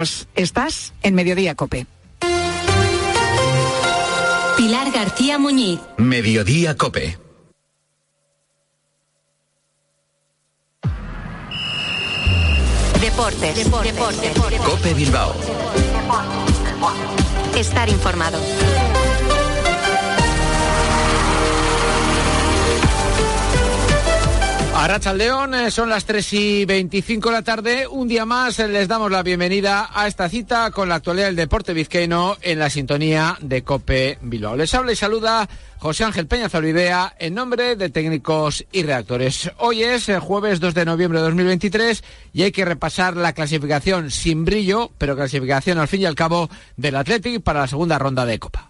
Pues estás en Mediodía Cope. Pilar García Muñiz. Mediodía Cope. Deportes. Deportes. Deportes. Cope Bilbao. Estar informado. Arracha León, eh, son las 3 y 25 de la tarde. Un día más eh, les damos la bienvenida a esta cita con la actualidad del deporte vizcaíno en la sintonía de Cope Bilbao. Les habla y saluda José Ángel Peña Zolvidea en nombre de técnicos y reactores. Hoy es el eh, jueves 2 de noviembre de 2023 y hay que repasar la clasificación sin brillo, pero clasificación al fin y al cabo del Athletic para la segunda ronda de Copa.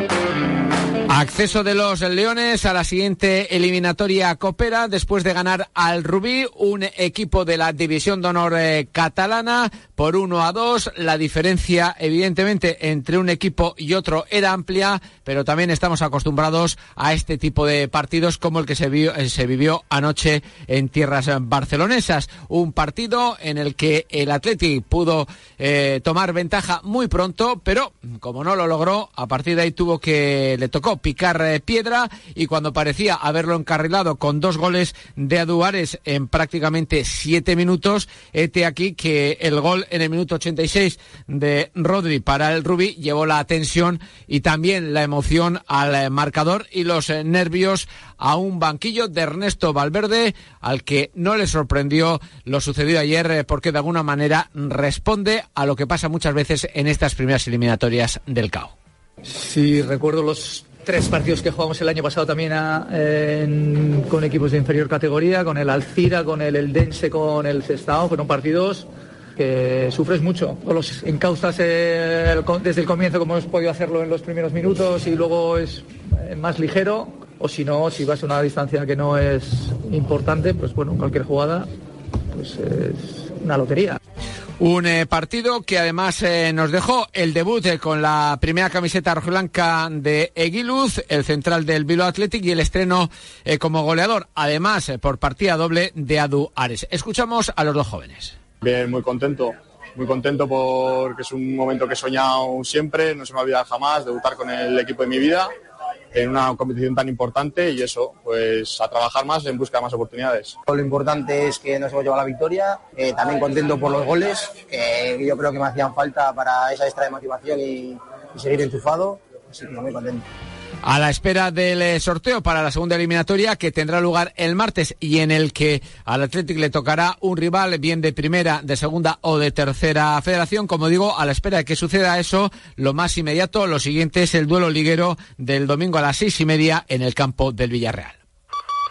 Acceso de los Leones a la siguiente eliminatoria Copera después de ganar al Rubí, un equipo de la División de Honor eh, catalana por 1 a 2. La diferencia, evidentemente, entre un equipo y otro era amplia, pero también estamos acostumbrados a este tipo de partidos como el que se, eh, vivió anoche en tierras barcelonesas. Un partido en el que el Athletic pudo eh, tomar ventaja muy pronto, pero como no lo logró, a partir de ahí tuvo que le tocó picar eh, piedra y cuando parecía haberlo encarrilado con dos goles de Aduares en prácticamente siete minutos, este aquí que el gol en el minuto 86 de Rodri para el Rubí llevó la atención y también la emoción al eh, marcador y los eh, nervios a un banquillo de Ernesto Valverde al que no le sorprendió lo sucedido ayer porque de alguna manera responde a lo que pasa muchas veces en estas primeras eliminatorias del CAO. Si recuerdo los tres partidos que jugamos el año pasado también con equipos de inferior categoría, con el Alcira, con el Eldense, con el Cestao. Fueron partidos que sufres mucho. O los encauzas desde el comienzo como hemos podido hacerlo en los primeros minutos y luego es eh, más ligero. O si no, si vas a una distancia que no es importante, pues bueno, cualquier jugada pues es una lotería. Un eh, partido que además eh, nos dejó el debut eh, con la primera camiseta rojiblanca de Eguiluz, el central del Bilbao Athletic y el estreno como goleador, además por partida doble de Adu Ares. Escuchamos a los dos jóvenes. Bien, muy contento. Muy contento porque es un momento que he soñado siempre, no se me ha olvidado jamás debutar con el equipo de mi vida en una competición tan importante y eso, pues a trabajar más en busca de más oportunidades. Lo importante es que nos hemos llevado la victoria, eh, también contento por los goles, que yo creo que me hacían falta para esa extra de motivación y, y seguir enchufado, así que muy contento a la espera del eh, sorteo para la segunda eliminatoria que tendrá lugar el martes y en el que al Athletic le tocará un rival bien de primera, de segunda o de tercera federación. Como digo, a la espera de que suceda eso, lo más inmediato, lo siguiente es el duelo liguero del domingo a las seis y media en el campo del Villarreal.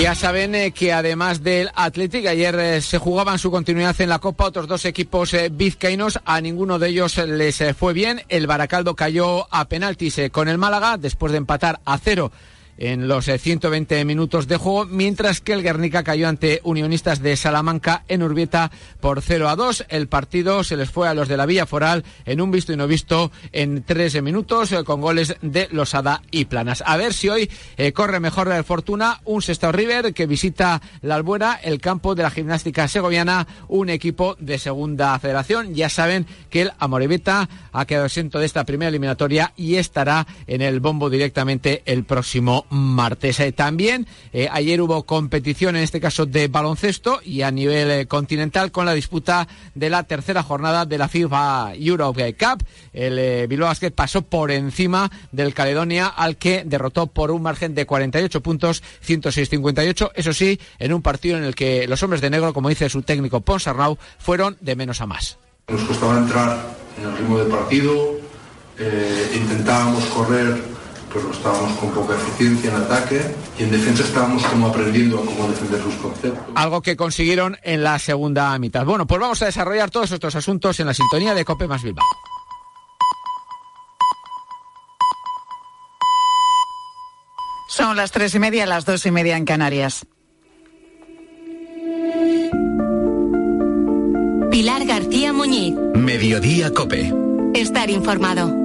Ya saben eh, que además del Athletic, ayer eh, se jugaban su continuidad en la Copa otros dos equipos eh, vizcaínos. A ninguno de ellos les fue bien. El Baracaldo cayó a penaltis con el Málaga después de empatar a cero en los 120 eh, minutos de juego, mientras que el Guernica cayó ante Unionistas de Salamanca en Urbieta por 0 a 2. El partido se les fue a los de la Villa Foral en un visto y no visto en 13 minutos eh, con goles de Losada y Planas. A ver si hoy eh, corre mejor de fortuna un Sestao River que visita la Albuera, el campo de la gimnástica segoviana, un equipo de segunda federación. Ya saben que el Amorevita ha quedado exento de esta primera eliminatoria y estará en el bombo directamente el próximo martes. Eh, también eh, ayer hubo competición, en este caso de baloncesto y a nivel eh, continental con la disputa de la tercera jornada de la FIFA Europe Cup. El Bilbao Basket pasó por encima del Caledonia al que derrotó por un margen de 48 puntos, 106-58. Eso sí, en un partido en el que los hombres de negro, como dice su técnico Ponsarnau, fueron de menos a más. Nos costaba entrar en el ritmo del partido, intentábamos correr pues lo estábamos con poca eficiencia en ataque y en defensa estábamos como aprendiendo a cómo defender sus conceptos. Algo que consiguieron en la segunda mitad. Bueno, pues vamos a desarrollar todos estos asuntos en la sintonía de Cope más Bilbao. Son las tres y media, las dos y media en Canarias. Pilar García Muñiz. Mediodía Cope. Estar informado.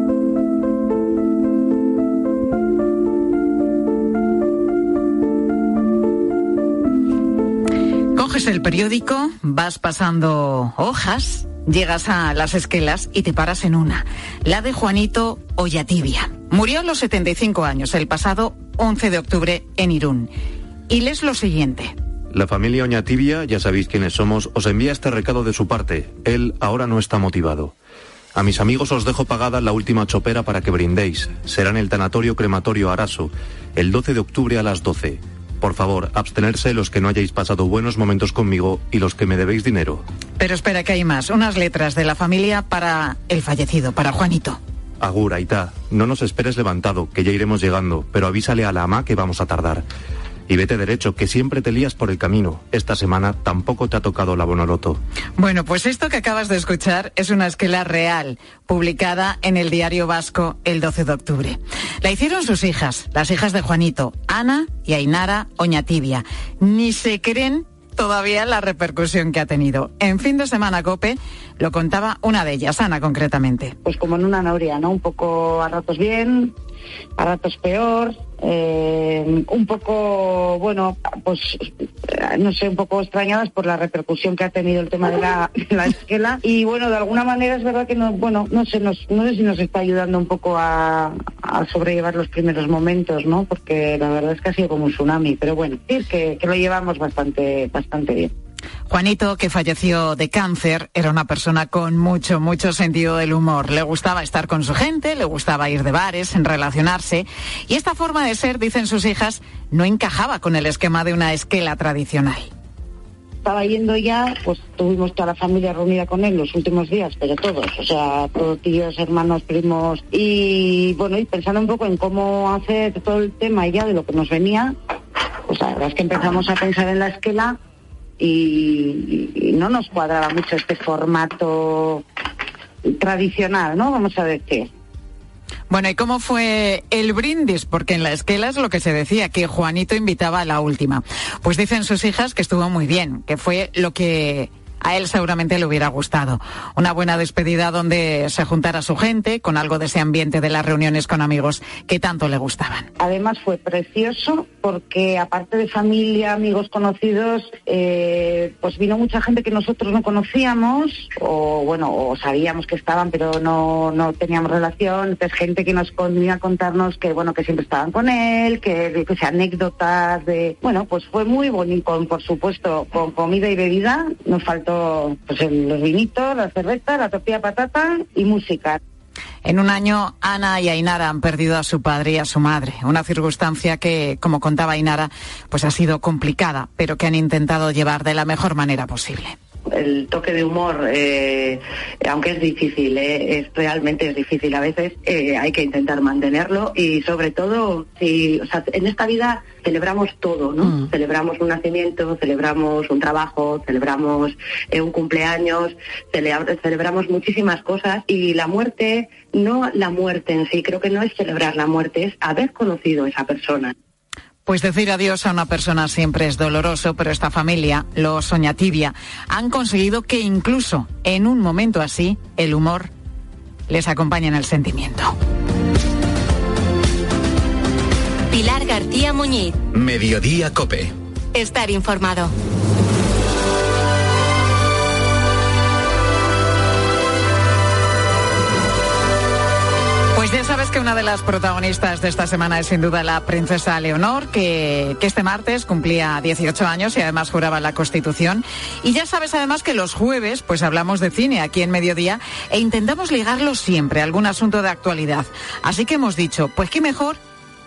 Coges el periódico, vas pasando hojas, llegas a las esquelas y te paras en una, la de Juanito Ollatibia. Murió a los 75 años el pasado 11 de octubre en Irún. Y lees lo siguiente. La familia Oñatibia, ya sabéis quiénes somos, os envía este recado de su parte. Él ahora no está motivado. A mis amigos os dejo pagada la última chopera para que brindéis. Será en el tanatorio crematorio Araso, el 12 de octubre a las 12. Por favor, abstenerse los que no hayáis pasado buenos momentos conmigo y los que me debéis dinero. Pero espera que hay más. Unas letras de la familia para el fallecido, para Juanito. Agur, Aita, no nos esperes levantado, que ya iremos llegando, pero avísale a la ama que vamos a tardar. Y vete derecho, que siempre te lías por el camino. Esta semana tampoco te ha tocado la Bonoloto. Bueno, pues esto que acabas de escuchar es una esquela real, publicada en el Diario Vasco el 12 de octubre. La hicieron sus hijas, las hijas de Juanito, Ana y Ainara Oñatibia. Ni se creen todavía la repercusión que ha tenido. En fin de semana COPE lo contaba una de ellas, Ana concretamente. Pues como en una noria, ¿no? Un poco a ratos bien, a ratos peor, eh, un poco, bueno, pues no sé, un poco extrañadas por la repercusión que ha tenido el tema de la, esquela. Y bueno, de alguna manera es verdad que no, bueno, no sé, nos, no sé si nos está ayudando un poco a, a sobrellevar los primeros momentos, ¿no? Porque la verdad es que ha sido como un tsunami, pero bueno, decir que, que lo llevamos bastante, bastante bien. Juanito, que falleció de cáncer, era una persona con mucho, mucho sentido del humor. Le gustaba estar con su gente, le gustaba ir de bares, en relacionarse. Y esta forma de ser, dicen sus hijas, no encajaba con el esquema de una esquela tradicional. Estaba yendo ya, pues tuvimos toda la familia reunida con él los últimos días, pero todos, o sea, todos tíos, hermanos, primos. Y bueno, y pensando un poco en cómo hacer todo el tema ya de lo que nos venía, pues la verdad es que empezamos a pensar en la esquela y, no nos cuadraba mucho este formato tradicional, ¿no? Vamos a decir. Bueno, ¿y cómo fue el brindis? Porque en la esquela es lo que se decía, que Juanito invitaba a la última. Pues dicen sus hijas que estuvo muy bien, que fue lo que a él seguramente le hubiera gustado. Una buena despedida donde se juntara su gente con algo de ese ambiente de las reuniones con amigos que tanto le gustaban. Además fue precioso porque aparte de familia, amigos conocidos, eh, pues vino mucha gente que nosotros no conocíamos o bueno, o sabíamos que estaban pero no, no teníamos relación. Entonces gente que nos venía a contarnos que bueno, que siempre estaban con él, que, anécdotas de, bueno, pues fue muy bonito, por supuesto, con comida y bebida. Nos faltó pues, los vinitos, la cerveza, la tortilla patata y música. En un año, Ana y Ainara han perdido a su padre y a su madre. Una circunstancia que, como contaba Ainara, pues ha sido complicada, pero que han intentado llevar de la mejor manera posible. El toque de humor, eh, aunque es difícil, eh, es realmente es difícil a veces, eh, hay que intentar mantenerlo y sobre todo, si, o sea, en esta vida celebramos todo, ¿no? Celebramos un nacimiento, celebramos un trabajo, celebramos eh, un cumpleaños, celebra- celebramos muchísimas cosas y la muerte, no la muerte en sí, creo que no es celebrar la muerte, es haber conocido a esa persona. Pues decir adiós a una persona siempre es doloroso, pero esta familia, los Soñatibia, han conseguido que incluso en un momento así, el humor les acompañe en el sentimiento. Pilar García Muñiz. Mediodía Cope. Estar informado. Que una de las protagonistas de esta semana es sin duda la princesa Leonor, que, este martes cumplía 18 años y además juraba la Constitución. Y ya sabes además que los jueves pues hablamos de cine aquí en Mediodía e intentamos ligarlo siempre a algún asunto de actualidad. Así que hemos dicho, pues qué mejor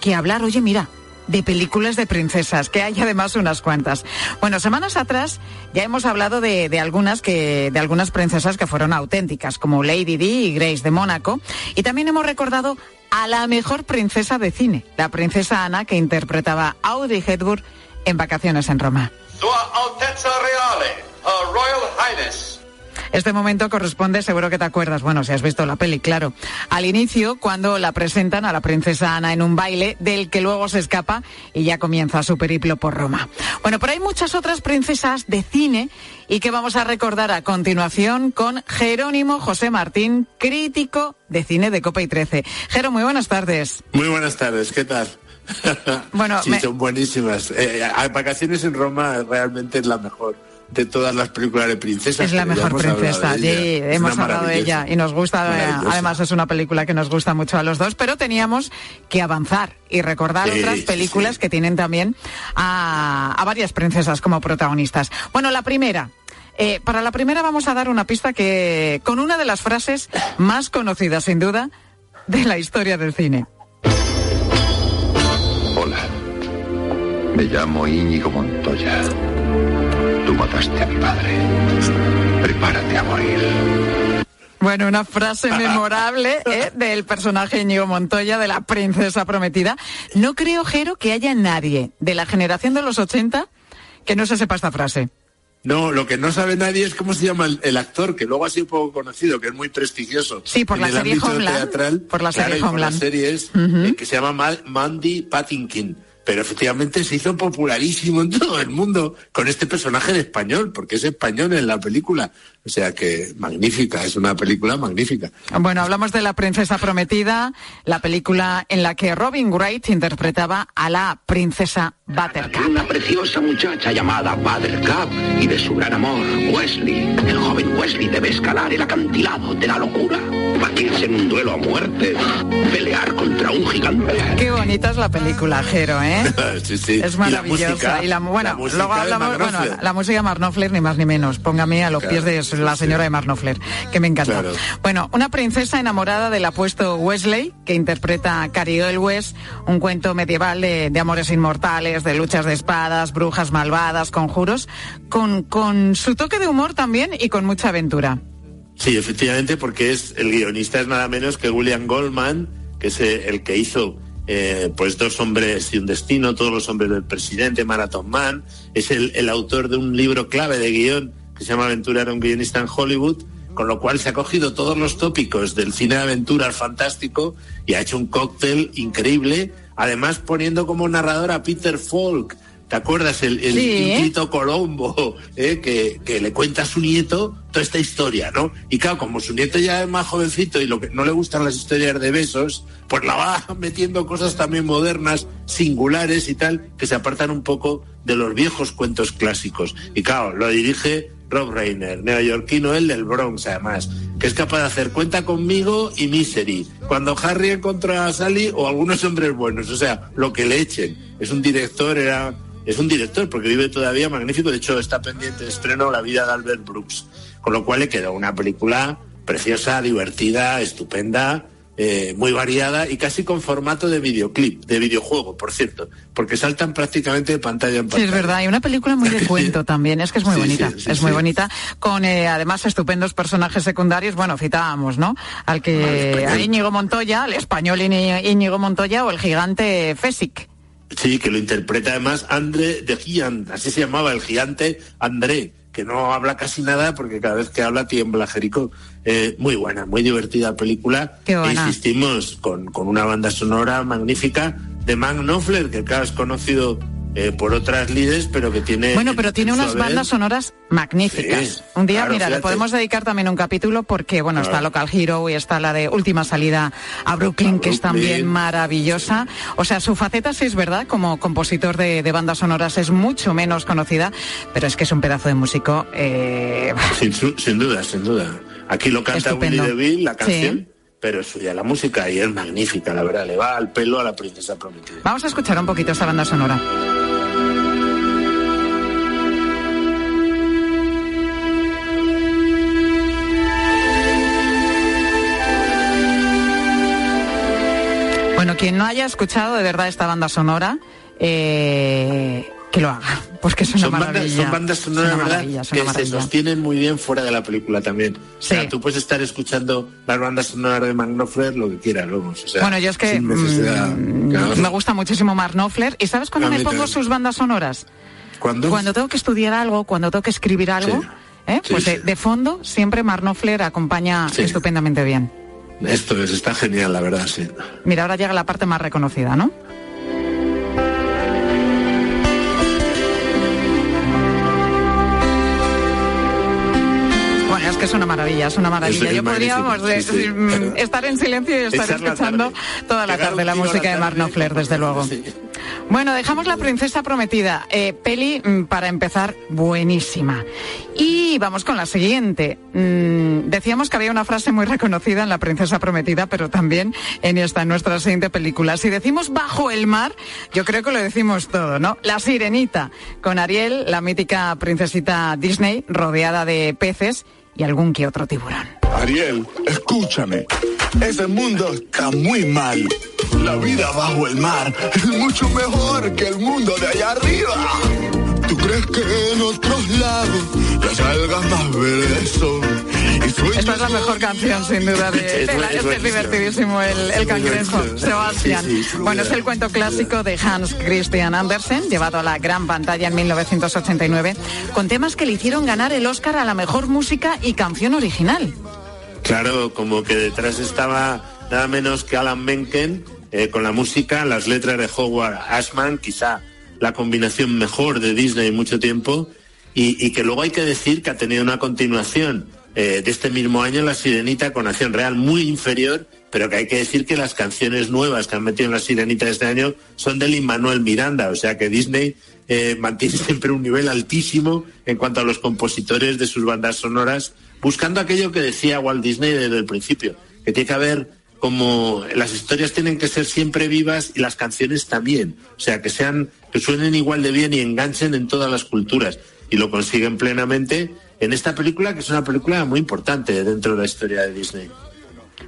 que hablar, oye mira, de películas de princesas, que hay además unas cuantas. Bueno, semanas atrás ya hemos hablado de, de algunas que, de algunas princesas que fueron auténticas, como Lady Di y Grace de Mónaco, y también hemos recordado a la mejor princesa de cine, la princesa Ana, que interpretaba Audrey Hepburn en Vacaciones en Roma. Reale, Royal Highness. Este momento corresponde, seguro que te acuerdas, bueno, si has visto la peli, claro, al inicio cuando la presentan a la princesa Ana en un baile del que luego se escapa y ya comienza su periplo por Roma. Bueno, pero hay muchas otras princesas de cine y que vamos a recordar a continuación con Jerónimo José Martín, crítico de cine de Copa y 13. Jero, muy buenas tardes. Muy buenas tardes, ¿qué tal? Bueno, sí, me- son buenísimas. Eh, a- vacaciones en Roma realmente es la mejor de todas las películas de princesas. Es la mejor hemos hablado princesa, de sí, hemos hablado de maravillosa. ella y nos gusta, eh, además es una película que nos gusta mucho a los dos, pero teníamos que avanzar y recordar Sí, otras sí, películas que tienen también a, a varias princesas como protagonistas. Bueno, la primera. eh, para la primera vamos a dar una pista que con una de las frases más conocidas, sin duda, de la historia del cine. Hola. Me llamo Íñigo Montoya. Tú mataste a mi padre. Prepárate a morir. Bueno, una frase memorable ¿eh? del personaje Íñigo Montoya, de la princesa prometida. No creo, Jero, que haya nadie de la generación de los 80 que no se sepa esta frase. No, lo que no sabe nadie es cómo se llama el, el actor, que luego ha sido poco conocido, que es muy prestigioso. Sí, por en la el serie ámbito Homeland, teatral. por la claro, serie y por Homeland. las series, eh, que se llama Ma- Mandy Patinkin. Pero efectivamente se hizo popularísimo en todo el mundo con este personaje de español, porque es español en la película. O sea que magnífica, es una película magnífica. Bueno, hablamos de La Princesa Prometida, la película en la que Robin Wright interpretaba a la princesa Buttercup. Una preciosa muchacha llamada Buttercup y de su gran amor, Wesley. El joven Wesley debe escalar el acantilado de la locura, batirse en un duelo a muerte, pelear contra un gigante. Qué bonita es la película, Jero, ¿eh? sí, sí. Es Y la maravillosa. música, Y la, bueno, la música luego hablamos, bueno, la, música de Mark Knopfler, ni más ni menos. Póngame a los Claro, pies de la señora de Mark Knopfler, que me encanta. Claro. Bueno, una princesa enamorada del apuesto Wesley, que interpreta Carrie Elwes, un cuento medieval de, de amores inmortales, de luchas de espadas, brujas malvadas, conjuros, con, con su toque de humor también y con mucha aventura. Sí, efectivamente, porque es el guionista es nada menos que William Goldman, que es eh, el que hizo eh, pues dos hombres y un destino, todos los hombres del presidente, Marathon Man, es el, el autor de un libro clave de guion que se llama Aventura era un guionista en Hollywood, con lo cual se ha cogido todos los tópicos del cine de aventura al fantástico y ha hecho un cóctel increíble, además poniendo como narrador a Peter Falk. ¿Te acuerdas? El, el Sí. Colombo, eh, que, que le cuenta a su nieto toda esta historia, ¿no? Y claro, como su nieto ya es más jovencito y lo que no le gustan las historias de besos, pues la va metiendo cosas también modernas, singulares y tal, que se apartan un poco de los viejos cuentos clásicos. Y claro, lo dirige Rob Reiner, neoyorquino, el del Bronx además, que es capaz de hacer cuenta conmigo y Misery. Cuando Harry encontró a Sally o algunos hombres buenos, o sea, lo que le echen. Es un director, era es un director porque vive todavía magnífico. De hecho, está pendiente de estreno La vida de Albert Brooks. Con lo cual le quedó una película preciosa, divertida, estupenda, eh, muy variada y casi con formato de videoclip, de videojuego, por cierto, porque saltan prácticamente de pantalla en Sí, pantalla. es verdad. Y una película muy de cuento también. Es que es muy Sí, bonita. sí, sí, es muy sí. bonita. Con eh, además estupendos personajes secundarios. Bueno, citábamos, ¿no? Al que a Íñigo Montoya, el español Íñi- Íñigo Montoya o el gigante Fesic. Sí, que lo interpreta además André de Giant, así se llamaba el gigante André, que no habla casi nada porque cada vez que habla tiembla Jericó. Eh, muy buena, muy divertida película. Qué E buena. insistimos con, con una banda sonora magnífica de Mark Knopfler, que claro es conocido eh, por otras lides, pero que tiene... Bueno, pero tiene unas bandas sonoras magníficas. Sí, un día, claro, mira, le podemos dedicar también un capítulo porque, bueno, está. Local Hero y está la de Última Salida a Brooklyn, que es también maravillosa. O sea, su faceta sí es verdad, como compositor de, de bandas sonoras es mucho menos conocida, pero es que es un pedazo de músico. eh, Sin, duda, sin duda. Aquí lo canta Estupendo. Willy DeVille, la Sí. canción, pero es suya la música y es magnífica, la verdad. Le va al pelo a la princesa prometida. Vamos a escuchar un poquito esta banda sonora. Bueno, quien no haya escuchado de verdad esta banda sonora, eh, que lo haga. Pues que es una son bandas, maravilla. son bandas sonoras, una ¿verdad? una que se maravilla. sostienen muy bien fuera de la película también. O sea, tú puedes estar escuchando las bandas sonoras de Magnofler lo que quieras, vamos. O sea, bueno, yo es que mm, Claro. me gusta muchísimo Mark Knopfler. ¿Y sabes cuándo me pongo sus bandas sonoras? ¿Cuándo? Cuando tengo que estudiar algo, cuando tengo que escribir algo. ¿eh? Sí, pues sí. De, de fondo siempre Mark Knopfler acompaña estupendamente bien. Esto es, está genial, la verdad, sí. Mira, ahora llega la parte más reconocida, ¿no? Bueno, es que es una maravilla, es una maravilla. Es Yo podría magnífico, vamos, sí, sí. mm, estar en silencio y estar la escuchando toda la tarde la música la de Mark tarde, Knopfler, desde luego. Bueno, dejamos la princesa prometida. Eh, peli, mm, para empezar, buenísima. Y vamos con la siguiente. Mm, decíamos que había una frase muy reconocida en La princesa prometida, pero también en esta, en nuestra siguiente película. Si decimos bajo el mar, yo creo que lo decimos todo, ¿no? La sirenita, con Ariel, la mítica princesita Disney, rodeada de peces y algún que otro tiburón. Ariel, escúchame. Ese mundo está muy mal. La vida bajo el mar es mucho mejor que el mundo de allá arriba. ¿Tú crees que en otros lados las algas más verdes son? Esta es la mejor canción, sin duda, de, Es la- es divertidísimo, el, el cangrejo. Sebastián. Sí, sí, bueno, es el cuento clásico de Hans Christian Andersen, llevado a la gran pantalla en 1989, con temas que le hicieron ganar el Oscar a la mejor música y canción original. Claro, como que detrás estaba nada menos que Alan Menken eh, con la música, las letras de Howard Ashman, quizá la combinación mejor de Disney en mucho tiempo, y, que luego hay que decir que ha tenido una continuación eh, de este mismo año, La Sirenita, con acción real muy inferior, pero que hay que decir que las canciones nuevas que han metido en La Sirenita este año son de Lin Manuel Miranda, o sea que Disney eh, mantiene siempre un nivel altísimo en cuanto a los compositores de sus bandas sonoras, buscando aquello que decía Walt Disney desde el principio, que tiene que haber como las historias tienen que ser siempre vivas y las canciones también, o sea que sean que suenen igual de bien y enganchen en todas las culturas y lo consiguen plenamente en esta película que es una película muy importante dentro de la historia de Disney.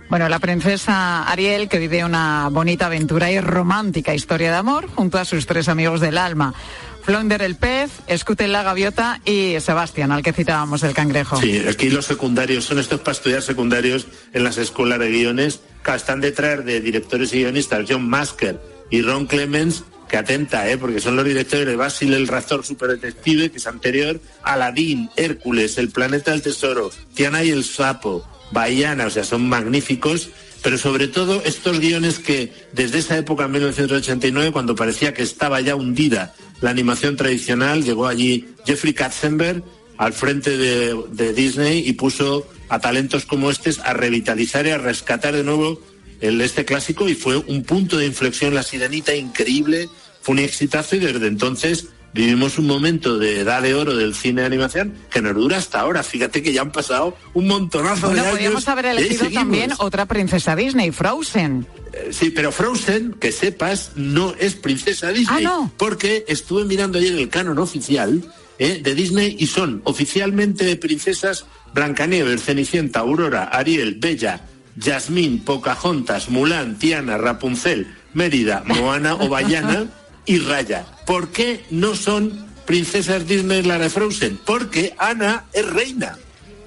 Bueno, la princesa Ariel, que vive una bonita aventura y romántica historia de amor junto a sus tres amigos del alma. Flonder el pez, Scooter la gaviota y Sebastián, al que citábamos el cangrejo. Sí, aquí los secundarios son estos para estudiar secundarios en las escuelas de guiones. que están detrás de directores y guionistas John Masker y Ron Clements, que atenta, ¿eh? porque son los directores de Basil el Razor Superdetective, que es anterior, Aladdin, Hércules, El Planeta del Tesoro, Tiana y el Sapo, Baiana, o sea, son magníficos. Pero sobre todo estos guiones que desde esa época, en 1989, cuando parecía que estaba ya hundida la animación tradicional, llegó allí Jeffrey Katzenberg, al frente de, Disney y puso a talentos como estos a revitalizar y a rescatar de nuevo el, este clásico y fue un punto de inflexión la sirenita increíble, fue un exitazo y desde entonces vivimos un momento de edad de oro del cine de animación que nos dura hasta ahora. Fíjate que ya han pasado un montonazo Bueno, de años. podríamos haber elegido seguimos. también otra princesa Disney, Frozen. Eh, Sí, pero Frozen, que sepas, no es princesa Disney. Ah, no. Porque estuve mirando ayer el canon oficial eh, de Disney y son oficialmente princesas Blancanieves, Cenicienta, Aurora, Ariel, Bella, Jasmine, Pocahontas, Mulan, Tiana, Rapunzel, Mérida, Moana o Bayana y Raya. ¿Por qué no son princesas Disney la de Frozen? Porque Ana es reina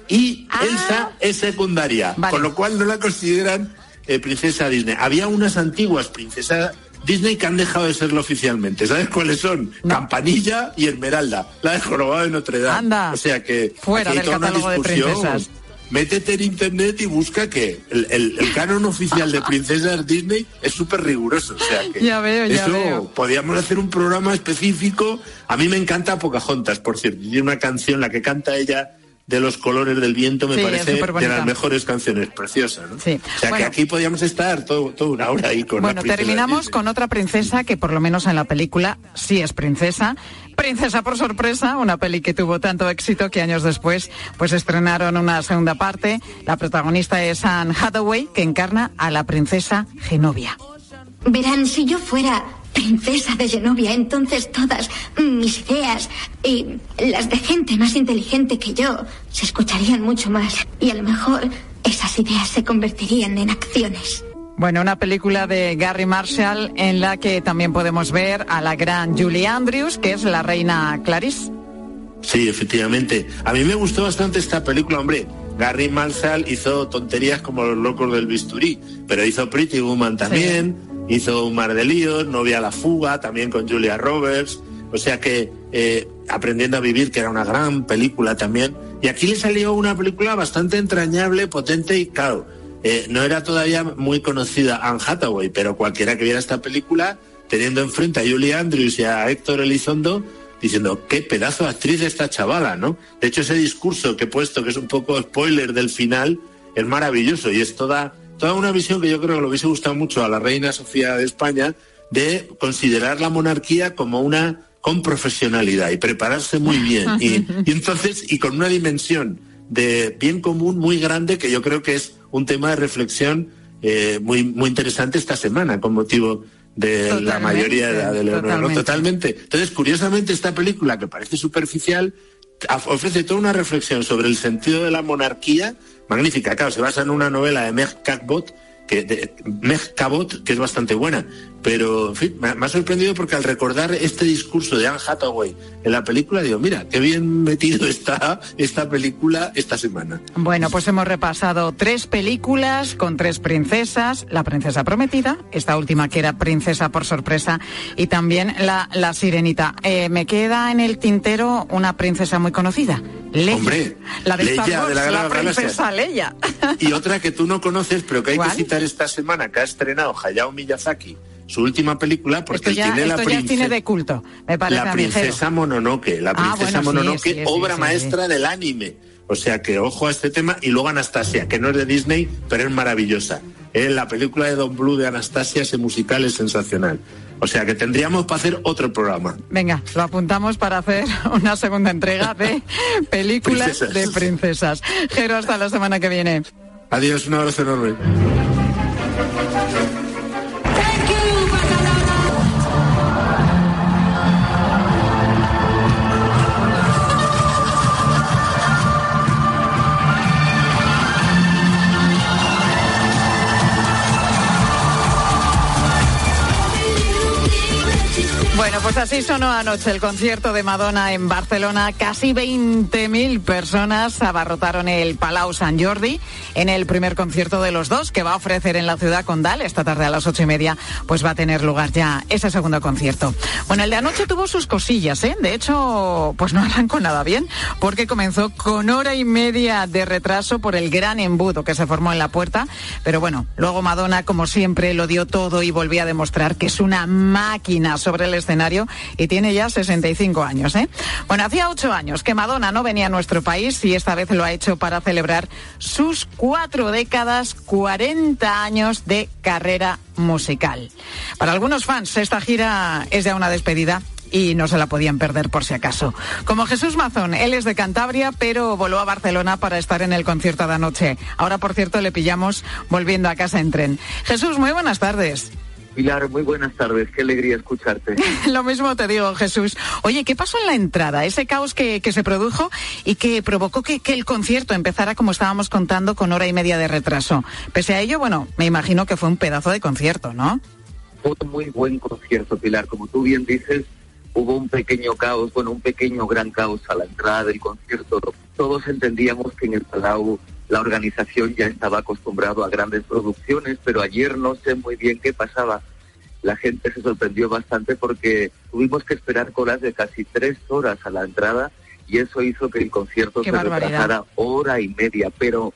y Elsa es secundaria, con lo cual no la consideran eh, princesa Disney. Había unas antiguas princesas Disney que han dejado de serlo oficialmente. ¿Sabes cuáles son? Campanilla y Esmeralda, la de Jorobado de Notre Dame. Anda. O sea que Fuera del catálogo de princesas. Métete en internet y busca que el, el- el canon oficial de princesas Disney es súper riguroso. O sea que Ya veo, ya eso veo. podríamos hacer un programa específico. A mí me encanta Pocahontas, por cierto. Tiene una canción, la que canta ella de los colores del viento, me Sí, parece de las mejores canciones, preciosa, ¿no? Sí. O sea Bueno. que aquí podríamos estar todo, toda una hora ahí con Bueno, la terminamos Disney. con otra princesa que por lo menos en la película sí es princesa. Princesa por sorpresa, una peli que tuvo tanto éxito que años después pues estrenaron una segunda parte. La protagonista es Anne Hathaway, que encarna a la princesa Genovia. Verán, si yo fuera princesa de Genovia, entonces todas mis ideas y las de gente más inteligente que yo se escucharían mucho más. Y a lo mejor esas ideas se convertirían en acciones. Bueno, una película de Gary Marshall en la que también podemos ver a la gran Julie Andrews, que es la reina Clarice. Sí, efectivamente. A mí me gustó bastante esta película, hombre. Gary Marshall hizo tonterías como Los locos del bisturí, pero hizo Pretty Woman también, hizo Un mar de líos, Novia a la fuga, también con Julia Roberts. O sea que eh, Aprendiendo a vivir, que era una gran película también. Y aquí le salió una película bastante entrañable, potente y claro, eh, no era todavía muy conocida Anne Hathaway, pero cualquiera que viera esta película, teniendo enfrente a Julie Andrews y a Héctor Elizondo, diciendo, qué pedazo de actriz esta chavala, ¿no? De hecho, ese discurso que he puesto, que es un poco spoiler del final, es maravilloso y es toda, toda una visión que yo creo que le hubiese gustado mucho a la reina Sofía de España de considerar la monarquía como una con profesionalidad y prepararse muy bien. Y, entonces, y con una dimensión de bien común muy grande que yo creo que es un tema de reflexión eh, muy, muy interesante esta semana con motivo de la mayoría de, de Leonor. Totalmente. Entonces, curiosamente, esta película que parece superficial ofrece toda una reflexión sobre el sentido de la monarquía magnífica. Claro, se basa en una novela de Meg Cabot, que de Meg Cabot, que es bastante buena, pero, en fin, me, ha sorprendido porque al recordar este discurso de Anne Hathaway en la película, digo, mira, qué bien metido está esta película esta semana. Bueno, pues hemos repasado tres películas con tres princesas, La Princesa Prometida, esta última que era Princesa por sorpresa, y también La, la Sirenita. Eh, me queda en el tintero una princesa muy conocida, Leia. Hombre, la de, Leia, Star Wars, de la, la princesa Leia. Y otra que tú no conoces, pero que hay ¿Cuál? que citar esta semana, que ha estrenado Hayao Miyazaki, su última película, porque Esto ya, tiene la ya princesa. cine de culto, me parece La princesa Mononoke, la Ah, princesa bueno, Mononoke, sí, sí, obra sí, maestra del anime. O sea que ojo a este tema y luego Anastasia, que no es de Disney, pero es maravillosa. Eh, la película de Don Blue de Anastasia, ese musical es sensacional. O sea que tendríamos para hacer otro programa. Venga, lo apuntamos para hacer una segunda entrega de películas Princesas. de princesas. Jero, hasta la semana que viene. Adiós, un abrazo enorme. Así sonó anoche el concierto de Madonna en Barcelona. Casi 20.000 personas abarrotaron el Palau Sant Jordi en el primer concierto de los dos que va a ofrecer en la ciudad condal esta tarde a las ocho y media. Pues va a tener lugar ya ese segundo concierto. Bueno, el de anoche tuvo sus cosillas, ¿eh? De hecho, pues no arrancó nada bien porque comenzó con hora y media de retraso por el gran embudo que se formó en la puerta. Pero bueno, luego Madonna, como siempre, lo dio todo y volvió a demostrar que es una máquina sobre el escenario y tiene ya 65 años. ¿eh? Bueno, hacía ocho años que Madonna no venía a nuestro país y esta vez lo ha hecho para celebrar sus cuatro décadas, 40 años de carrera musical. Para algunos fans, esta gira es ya una despedida y no se la podían perder por si acaso. Como Jesús Mazón, él es de Cantabria, pero voló a Barcelona para estar en el concierto de anoche. Ahora, por cierto, le pillamos volviendo a casa en tren. Jesús, muy buenas tardes. Pilar, muy buenas tardes. Qué alegría escucharte. Lo mismo te digo, Jesús. Oye, ¿qué pasó en la entrada? Ese caos que, que se produjo y que provocó que, que el concierto empezara, como estábamos contando, con hora y media de retraso. Pese a ello, bueno, me imagino que fue un pedazo de concierto, ¿no? Fue un muy buen concierto, Pilar. Como tú bien dices, hubo un pequeño caos, bueno, un pequeño gran caos a la entrada del concierto. Todos entendíamos que en el Palau la organización ya estaba acostumbrado a grandes producciones, pero ayer no sé muy bien qué pasaba. La gente se sorprendió bastante porque tuvimos que esperar colas de casi tres horas a la entrada y eso hizo que el concierto Qué se barbaridad. retrasara hora y media. Pero,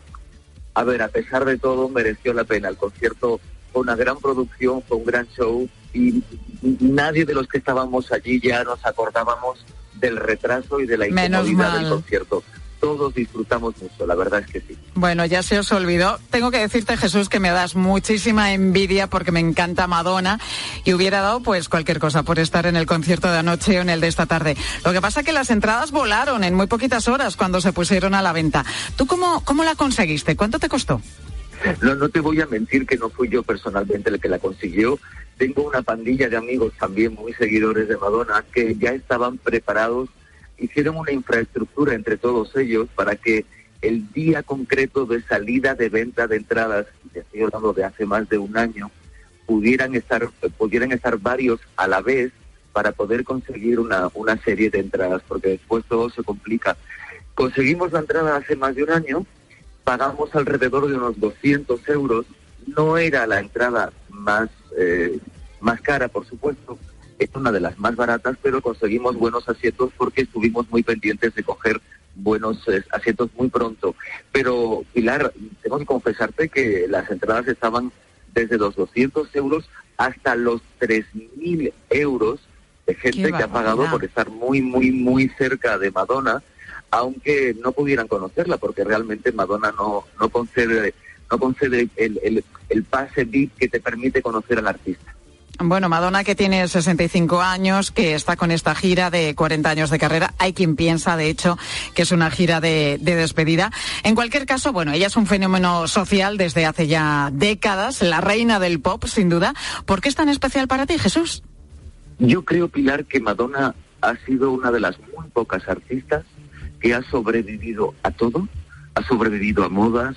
a ver, a pesar de todo, mereció la pena. El concierto fue una gran producción, fue un gran show y nadie de los que estábamos allí ya nos acordábamos del retraso y de la incomodidad del concierto. Todos disfrutamos mucho, la verdad es que sí. Bueno, ya se os olvidó. Tengo que decirte, Jesús, que me das muchísima envidia porque me encanta Madonna y hubiera dado pues cualquier cosa por estar en el concierto de anoche o en el de esta tarde. Lo que pasa es que las entradas volaron en muy poquitas horas cuando se pusieron a la venta. ¿Tú cómo, cómo la conseguiste? ¿Cuánto te costó? No, no te voy a mentir que no fui yo personalmente el que la consiguió. Tengo una pandilla de amigos también muy seguidores de Madonna que ya estaban preparados, hicieron una infraestructura entre todos ellos para que el día concreto de salida de venta de entradas, y estoy hablando de hace más de un año, pudieran estar, pudieran estar varios a la vez para poder conseguir una, una serie de entradas, porque después todo se complica. Conseguimos la entrada hace más de un año, pagamos alrededor de unos 200 euros, no era la entrada más, eh, más cara, por supuesto, es una de las más baratas, pero conseguimos buenos asientos porque estuvimos muy pendientes de coger buenos eh, asientos muy pronto. Pero, Pilar, tengo que confesarte que las entradas estaban desde los 200 euros hasta los 3.000 euros de gente que ha pagado por estar muy, muy, muy cerca de Madonna, aunque no pudieran conocerla, porque realmente Madonna no, no concede, no concede el, el, el pase VIP que te permite conocer al artista. Bueno, Madonna que tiene 65 años, que está con esta gira de 40 años de carrera. Hay quien piensa, de hecho, que es una gira de, de, despedida. En cualquier caso, bueno, ella es un fenómeno social desde hace ya décadas, la reina del pop, sin duda. ¿Por qué es tan especial para ti, Jesús? Yo creo, Pilar, que Madonna ha sido una de las muy pocas artistas que ha sobrevivido a todo. Ha sobrevivido a modas,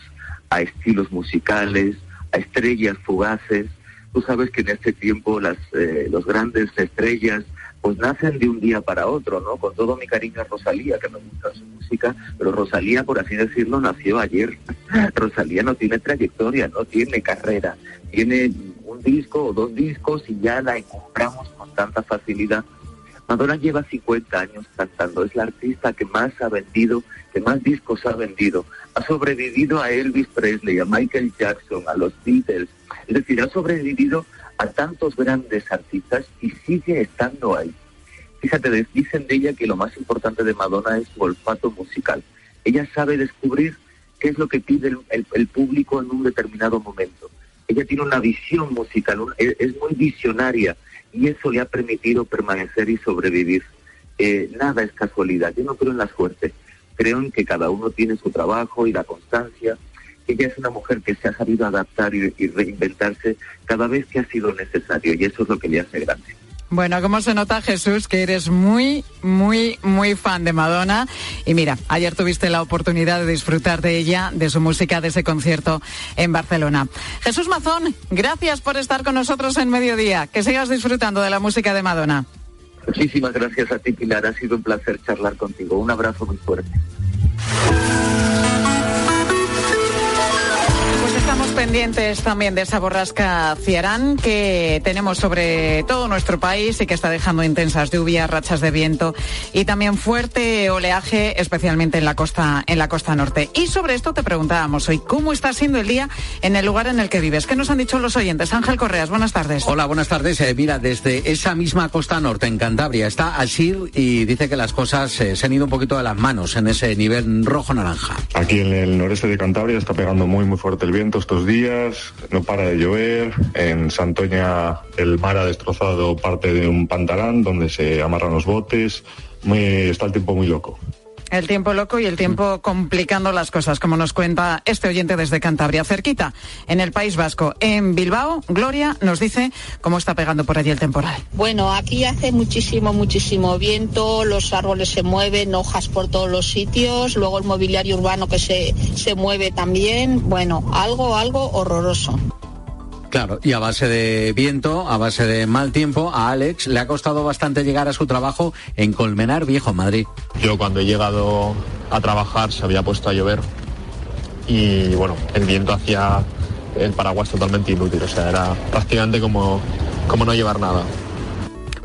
a estilos musicales, a estrellas fugaces Tú sabes que en este tiempo las eh, los grandes estrellas pues nacen de un día para otro, ¿no? Con todo mi cariño a Rosalía, que me gusta su música, pero Rosalía, por así decirlo, nació ayer. Rosalía no tiene trayectoria, no tiene carrera, tiene un disco o dos discos y ya la encontramos con tanta facilidad. Madonna lleva 50 años cantando, es la artista que más ha vendido, que más discos ha vendido. Ha sobrevivido a Elvis Presley, a Michael Jackson, a los Beatles, es decir, ha sobrevivido a tantos grandes artistas y sigue estando ahí. Fíjate, dicen de ella que lo más importante de Madonna es su olfato musical. Ella sabe descubrir qué es lo que pide el, público en un determinado momento. Ella tiene una visión musical, es, muy visionaria y eso le ha permitido permanecer y sobrevivir. Eh, nada es casualidad, yo no creo en la suerte, creo en que cada uno tiene su trabajo y la constancia ella es una mujer que se ha sabido adaptar y, y, reinventarse cada vez que ha sido necesario y eso es lo que le hace grande. Bueno, ¿cómo se nota, Jesús, que eres muy, muy, muy fan de Madonna? Y mira, ayer tuviste la oportunidad de disfrutar de ella, de su música, de ese concierto en Barcelona. Jesús Mazón, gracias por estar con nosotros en Mediodía. Que sigas disfrutando de la música de Madonna. Muchísimas gracias a ti, Pilar. Ha sido un placer charlar contigo. Un abrazo muy fuerte. Pendientes también de esa borrasca Ciarán que tenemos sobre todo nuestro país y que está dejando intensas lluvias, rachas de viento y también fuerte oleaje, especialmente en la costa, en la costa norte. Y sobre esto te preguntábamos hoy, ¿cómo está siendo el día en el lugar en el que vives? ¿Qué nos han dicho los oyentes? Ángel Correas, buenas tardes. Hola, buenas tardes. Eh, mira, desde esa misma costa norte, en Cantabria, está Asir y dice que las cosas eh, se han ido un poquito de las manos en ese nivel rojo-naranja. Aquí en el noreste de Cantabria está pegando muy, muy fuerte el viento estos días, no para de llover. En Santoña el mar ha destrozado parte de un pantalán donde se amarran los botes. Muy, está el tiempo muy loco. El tiempo loco y el tiempo complicando las cosas, como nos cuenta este oyente desde Cantabria, cerquita, en el País Vasco. En Bilbao, Gloria nos dice cómo está pegando por allí el temporal. Bueno, aquí hace muchísimo, muchísimo viento, los árboles se mueven, hojas por todos los sitios, luego el mobiliario urbano que se, se mueve también. Bueno, algo, algo horroroso. Claro, y a base de viento, a base de mal tiempo, a Alex le ha costado bastante llegar a su trabajo en Colmenar Viejo, Madrid. Yo cuando he llegado a trabajar se había puesto a llover y bueno, el viento hacía el paraguas totalmente inútil, o sea, era prácticamente como, como no llevar nada.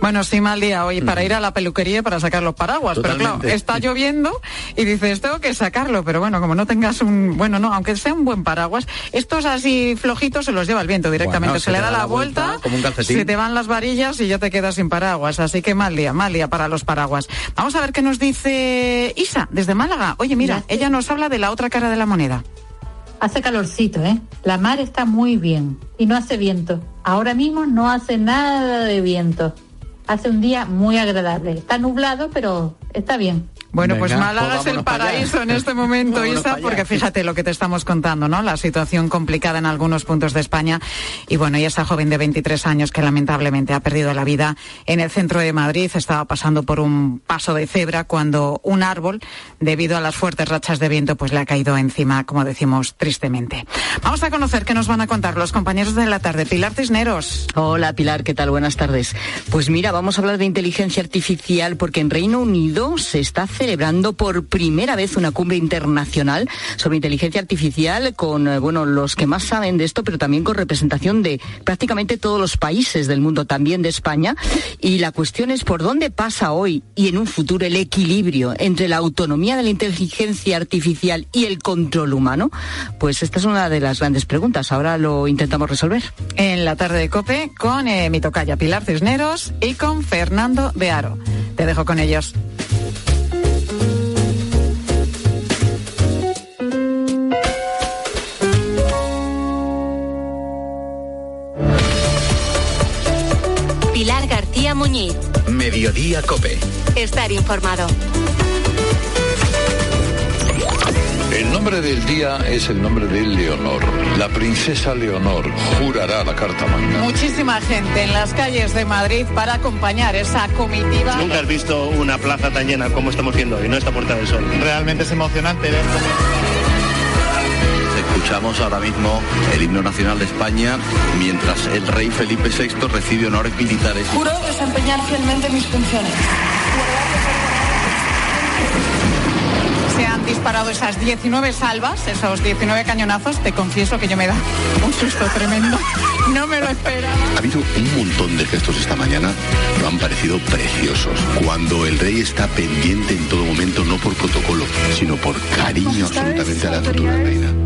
Bueno, sí, mal día hoy para ir a la peluquería para sacar los paraguas. Pero claro, está lloviendo y dices, tengo que sacarlo. Pero bueno, como no tengas un. Bueno, no, aunque sea un buen paraguas, estos así flojitos se los lleva el viento directamente. se, le da, la, vuelta, se te van las varillas y ya te quedas sin paraguas. Así que mal día, mal día para los paraguas. Vamos a ver qué nos dice Isa, desde Málaga. Oye, mira, ella nos habla de la otra cara de la moneda. Hace calorcito, ¿eh? La mar está muy bien y no hace viento. Ahora mismo no hace nada de viento hace un día muy agradable. Está nublado, pero está bien. Bueno, pues Málaga pues es el paraíso en este momento, Isa, porque fíjate lo que te estamos contando, ¿no? La situación complicada en algunos puntos de España. Y bueno, y esa joven de 23 años que lamentablemente ha perdido la vida en el centro de Madrid estaba pasando por un paso de cebra cuando un árbol, debido a las fuertes rachas de viento, pues le ha caído encima, como decimos tristemente. Vamos a conocer qué nos van a contar los compañeros de la tarde. Pilar Cisneros. Hola Pilar, ¿qué tal? Buenas tardes. Pues mira, vamos a hablar de inteligencia artificial porque en Reino Unido se está celebrando por primera vez una cumbre internacional sobre inteligencia artificial con eh, bueno, los que más saben de esto, pero también con representación de prácticamente todos los países del mundo, también de España. Y la cuestión es por dónde pasa hoy y en un futuro el equilibrio entre la autonomía de la inteligencia artificial y el control humano. Pues esta es una de las grandes preguntas. Ahora lo intentamos resolver. En la tarde de COPE con eh, mi tocaya Pilar Cisneros y con Fernando de Aro. Te dejo con ellos. Muñiz. Mediodía Cope. Estar informado. El nombre del día es el nombre de Leonor. La princesa Leonor jurará la Carta Magna. Muchísima gente en las calles de Madrid para acompañar esa comitiva. Nunca has visto una plaza tan llena como estamos viendo hoy, ¿no? Esta Puerta del Sol. Realmente es emocionante ver Escuchamos ahora mismo el himno nacional de España mientras el rey Felipe VI recibe honores militares. Juro desempeñar fielmente mis funciones. Se han disparado esas 19 salvas, esos 19 cañonazos. Te confieso que yo me da un susto tremendo. No me lo esperaba. Ha habido un montón de gestos esta mañana, me han parecido preciosos. Cuando el rey está pendiente en todo momento, no por protocolo, sino por cariño absolutamente a la futura reina.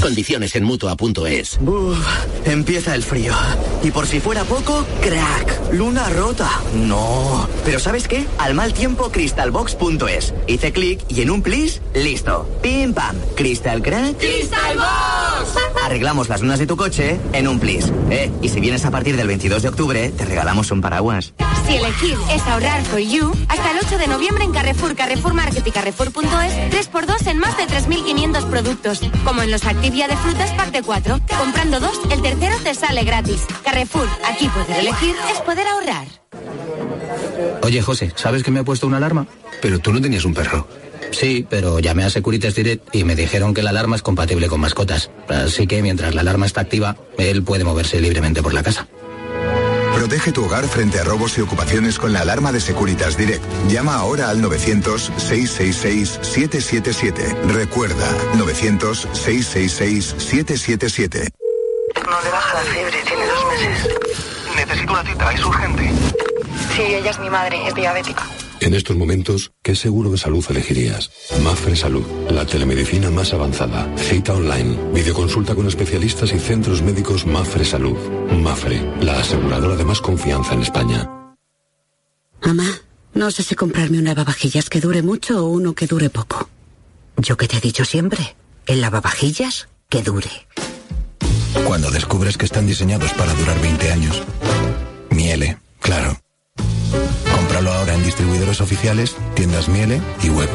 Condiciones en mutua.es. Empieza el frío. Y por si fuera poco, crack. Luna rota. No. Pero ¿sabes qué? Al mal tiempo, crystalbox.es. Hice clic y en un plis, listo. Pim pam. Crystal crack. ¡Crystal Box! Arreglamos las lunas de tu coche en un plis. Eh, y si vienes a partir del 22 de octubre, te regalamos un paraguas. Si elegir es ahorrar for you, hasta el 8 de noviembre en Carrefour, Carrefour Market y Carrefour.es, 3x2 en más de 3.500 productos. Como en los Activia de frutas parte 4. Comprando dos, el tercero te sale gratis. Carrefour, aquí poder elegir es poder ahorrar. Oye, José, ¿sabes que me ha puesto una alarma? Pero tú no tenías un perro. Sí, pero llamé a Securitas Direct y me dijeron que la alarma es compatible con mascotas. Así que mientras la alarma está activa, él puede moverse libremente por la casa. Protege tu hogar frente a robos y ocupaciones con la alarma de Securitas Direct. Llama ahora al 900-666-777. Recuerda, 900-666-777. No le baja la fiebre, tiene dos meses. Necesito una cita, es urgente. Sí, ella es mi madre, es diabética. En estos momentos, ¿qué seguro de salud elegirías? Mafre Salud, la telemedicina más avanzada. Cita online, videoconsulta con especialistas y centros médicos Mafre Salud. Mafre, la aseguradora de más confianza en España. Mamá, no sé si comprarme un lavavajillas que dure mucho o uno que dure poco. Yo que te he dicho siempre, el lavavajillas que dure. Cuando descubres que están diseñados para durar 20 años. Miele, claro. En distribuidores oficiales, tiendas Miele y web.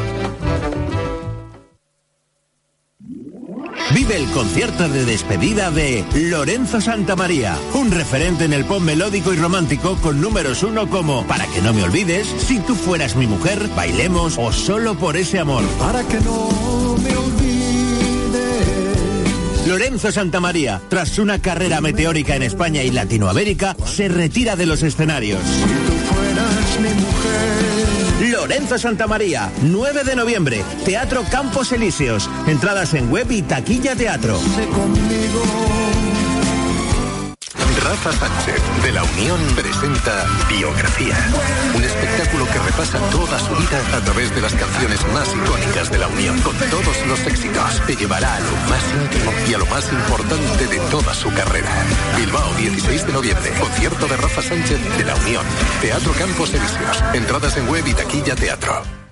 Vive el concierto de despedida de Lorenzo Santamaría, un referente en el pop melódico y romántico con números uno como Para que no me olvides, Si tú fueras mi mujer, Bailemos o Solo por ese amor. Para que no me olvides. Lorenzo Santamaría, tras una carrera meteórica en España y Latinoamérica, se retira de los escenarios. Fueras mi mujer. Lorenzo Santamaría, 9 de noviembre, Teatro Campos Elíseos. Entradas en web y taquilla teatro. Rafa Sánchez, de la Unión, presenta Biografía. Un espectáculo que repasa toda su vida a través de las canciones más icónicas de la Unión. Con todos los éxitos, te llevará a lo más íntimo y a lo más importante de toda su carrera. Bilbao, 16 de noviembre. Concierto de Rafa Sánchez de la Unión. Teatro Campos Elíseos. Entradas en web y taquilla teatro.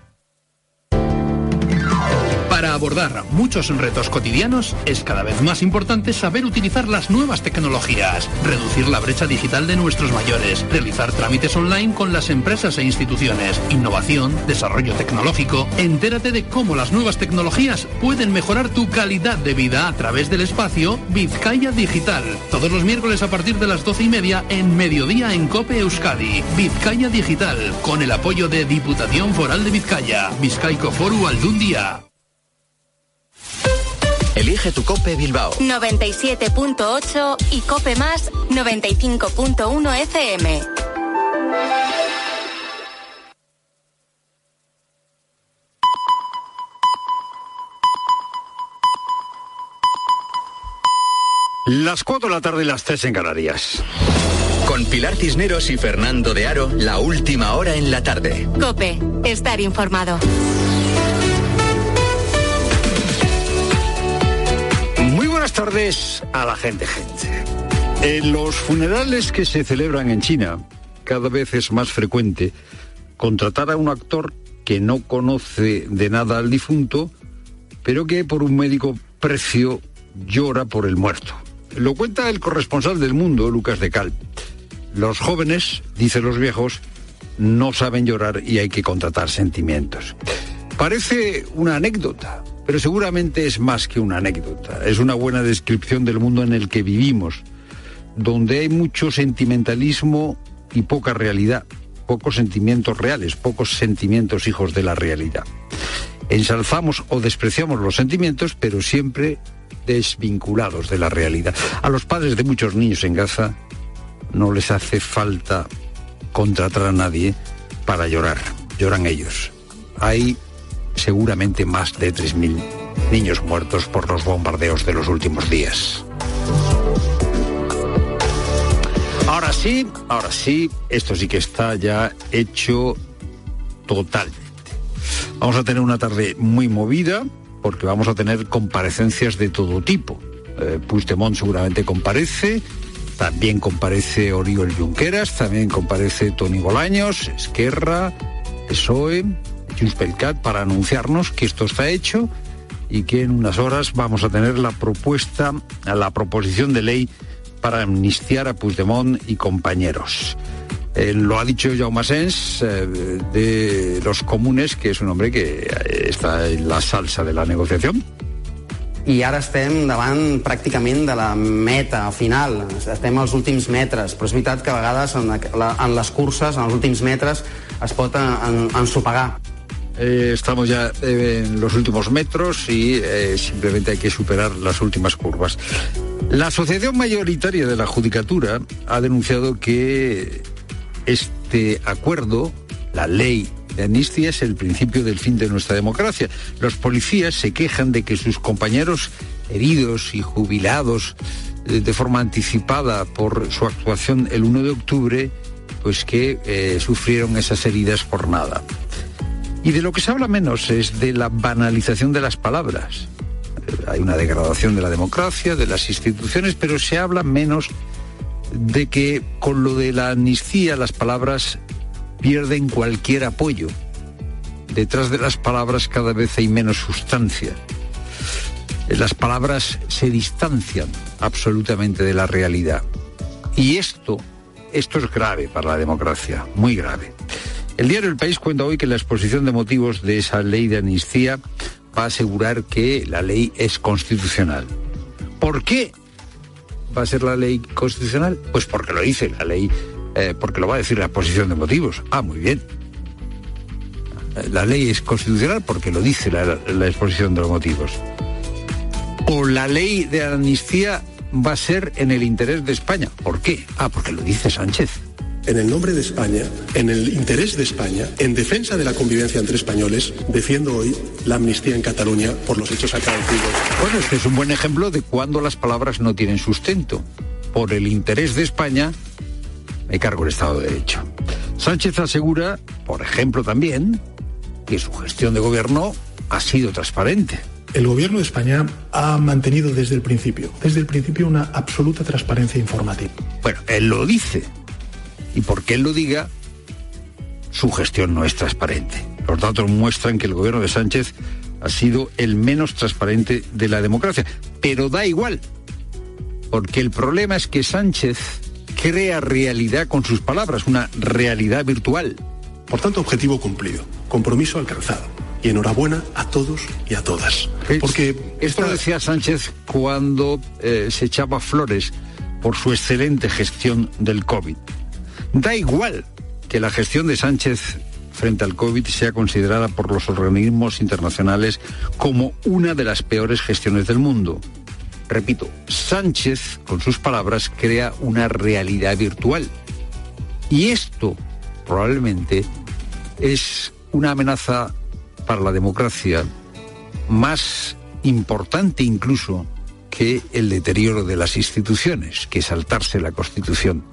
Para abordar muchos retos cotidianos es cada vez más importante saber utilizar las nuevas tecnologías, reducir la brecha digital de nuestros mayores, realizar trámites online con las empresas e instituciones, innovación, desarrollo tecnológico. Entérate de cómo las nuevas tecnologías pueden mejorar tu calidad de vida a través del espacio Vizcaya Digital. Todos los miércoles a partir de las doce y media en Mediodía en Cope Euskadi. Vizcaya Digital, con el apoyo de Diputación Foral de Vizcaya, Vizcaico Foru Aldundia. Elige tu Cope Bilbao. 97.8 y Cope Más 95.1 FM. Las 4 de la tarde y las 3 en Canarias. Con Pilar Cisneros y Fernando de Aro, la última hora en la tarde. Cope, estar informado. Tardes a la gente, gente. En los funerales que se celebran en China, cada vez es más frecuente contratar a un actor que no conoce de nada al difunto, pero que por un médico precio llora por el muerto. Lo cuenta el corresponsal del mundo, Lucas de Cal. Los jóvenes, dicen los viejos, no saben llorar y hay que contratar sentimientos. Parece una anécdota, pero seguramente es más que una anécdota. Es una buena descripción del mundo en el que vivimos, donde hay mucho sentimentalismo y poca realidad, pocos sentimientos reales, pocos sentimientos hijos de la realidad. Ensalzamos o despreciamos los sentimientos, pero siempre desvinculados de la realidad. A los padres de muchos niños en Gaza no les hace falta contratar a nadie para llorar, lloran ellos. Hay seguramente más de 3.000 niños muertos por los bombardeos de los últimos días. Ahora sí, ahora sí, esto sí que está ya hecho totalmente. Vamos a tener una tarde muy movida porque vamos a tener comparecencias de todo tipo. Eh, Puigdemont seguramente comparece, también comparece Oriol Junqueras, también comparece Tony Bolaños, Esquerra, PSOE, Junts pel Cat, para anunciarnos que esto está hecho y que en unas horas vamos a tener la propuesta, la proposición de ley para amnistiar a Puigdemont y compañeros. Eh, lo ha dicho Jaume Sens eh, de los comunes, que és un hombre que eh, està en la salsa de la negociación. i ara estem davant pràcticament de la meta final, estem als últims metres, però és veritat que a vegades en, la, en les curses, en els últims metres, es pot en, ensopegar. Eh, estamos ya eh, en los últimos metros y eh, simplemente hay que superar las últimas curvas. La Asociación Mayoritaria de la Judicatura ha denunciado que este acuerdo, la ley de amnistía, es el principio del fin de nuestra democracia. Los policías se quejan de que sus compañeros heridos y jubilados de forma anticipada por su actuación el 1 de octubre, pues que sufrieron esas heridas por nada. Y de lo que se habla menos es de la banalización de las palabras. Hay una degradación de la democracia, de las instituciones, pero se habla menos de que con lo de la amnistía las palabras pierden cualquier apoyo. Detrás de las palabras cada vez hay menos sustancia. Las palabras se distancian absolutamente de la realidad. Y esto, esto es grave para la democracia, muy grave. El diario El País cuenta hoy que la exposición de motivos de esa ley de amnistía va a asegurar que la ley es constitucional. ¿Por qué va a ser la ley constitucional? Pues porque lo dice la ley, eh, porque lo va a decir la exposición de motivos. Ah, muy bien. La ley es constitucional porque lo dice la, la exposición de los motivos. O la ley de amnistía va a ser en el interés de España. ¿Por qué? Ah, porque lo dice Sánchez. En el nombre de España, en el interés de España, en defensa de la convivencia entre españoles, defiendo hoy la amnistía en Cataluña por los hechos acaecidos. Bueno, este es un buen ejemplo de cuando las palabras no tienen sustento. por el interés de España, me cargo el Estado de Derecho. Sánchez asegura, por ejemplo, también, que su gestión de gobierno ha sido transparente. El gobierno de España ha mantenido desde el principio, desde el principio una absoluta transparencia informativa. Bueno, él lo dice. Y porque él lo diga, su gestión no es transparente. Los datos muestran que el gobierno de Sánchez ha sido el menos transparente de la democracia. Pero da igual, porque el problema es que Sánchez crea realidad con sus palabras, una realidad virtual. Por tanto, objetivo cumplido, compromiso alcanzado. Y enhorabuena a todos y a todas. Porque esto lo decía Sánchez cuando eh, se echaba flores por su excelente gestión del COVID. Da igual que la gestión de Sánchez frente al COVID sea considerada por los organismos internacionales como una de las peores gestiones del mundo. Repito, Sánchez, con sus palabras, crea una realidad virtual. Y esto probablemente es una amenaza para la democracia más importante incluso que el deterioro de las instituciones, que saltarse la Constitución.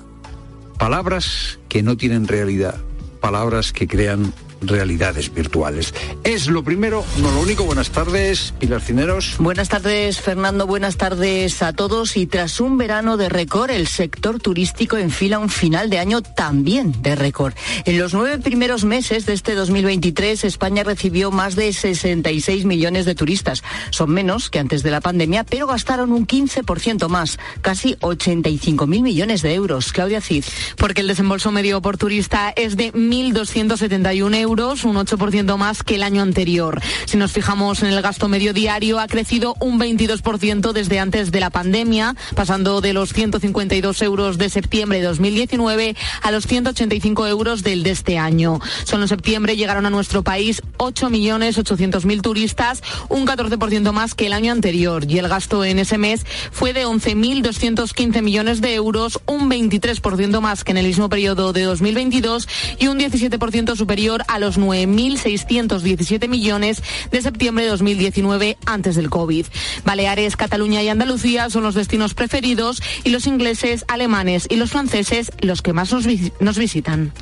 Palabras que no tienen realidad, palabras que crean realidades virtuales. Es lo primero, no lo único. Buenas tardes, Pilar Cineros. Buenas tardes, Fernando. Buenas tardes a todos. Y tras un verano de récord, el sector turístico enfila un final de año también de récord. En los nueve primeros meses de este 2023, España recibió más de 66 millones de turistas. Son menos que antes de la pandemia, pero gastaron un 15% más, casi 85 mil millones de euros. Claudia Cid. Porque el desembolso medio por turista es de 1.271 euros un 8% más que el año anterior. Si nos fijamos en el gasto medio diario, ha crecido un 22% desde antes de la pandemia, pasando de los 152 euros de septiembre de 2019 a los 185 euros del de este año. Solo en septiembre llegaron a nuestro país 8.800.000 turistas, un 14% más que el año anterior, y el gasto en ese mes fue de 11.215 millones de euros, un 23% más que en el mismo periodo de 2022 y un 17% superior a los 9.617 millones de septiembre de 2019 antes del COVID. Baleares, Cataluña y Andalucía son los destinos preferidos y los ingleses, alemanes y los franceses los que más nos, nos visitan.